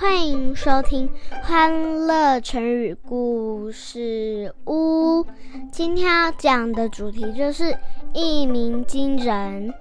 欢迎收听《欢乐成语故事屋》。今天要讲的主题就是一鸣惊人。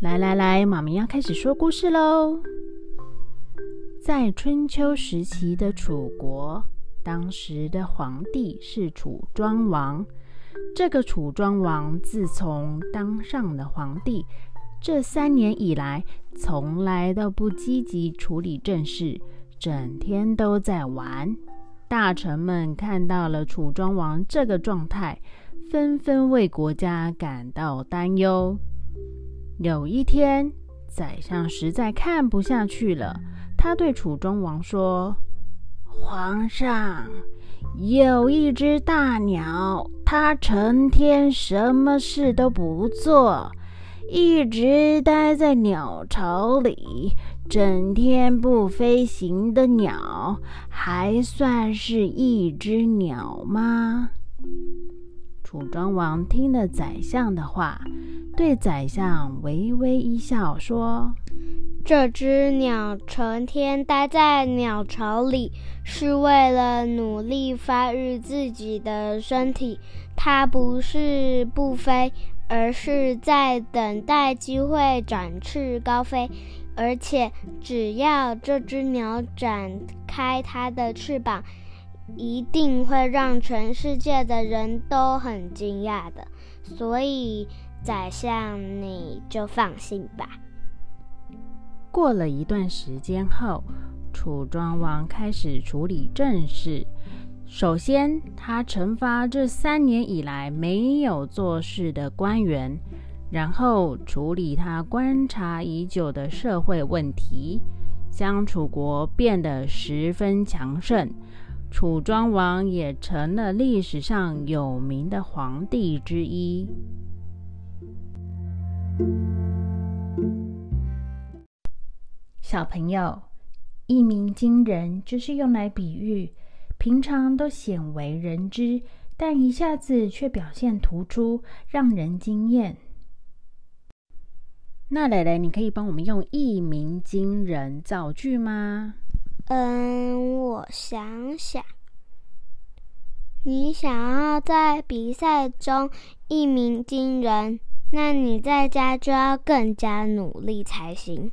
来来来，妈咪要开始说故事喽。在春秋时期的楚国，当时的皇帝是楚庄王。这个楚庄王自从当上了皇帝，这三年以来，从来都不积极处理政事，整天都在玩。大臣们看到了楚庄王这个状态，纷纷为国家感到担忧。有一天，宰相实在看不下去了，他对楚庄王说：“皇上，有一只大鸟，它成天什么事都不做，一直待在鸟巢里，整天不飞行的鸟，还算是一只鸟吗？”楚庄王听了宰相的话，对宰相微微一笑，说：“这只鸟成天待在鸟巢里，是为了努力发育自己的身体。它不是不飞，而是在等待机会展翅高飞。而且，只要这只鸟展开它的翅膀，”一定会让全世界的人都很惊讶的，所以宰相你就放心吧。过了一段时间后，楚庄王开始处理政事。首先，他惩罚这三年以来没有做事的官员，然后处理他观察已久的社会问题，将楚国变得十分强盛。楚庄王也成了历史上有名的皇帝之一。小朋友，一鸣惊人就是用来比喻平常都鲜为人知，但一下子却表现突出，让人惊艳。那蕾蕾，你可以帮我们用“一鸣惊人”造句吗？嗯，我想想，你想要在比赛中一鸣惊人，那你在家就要更加努力才行。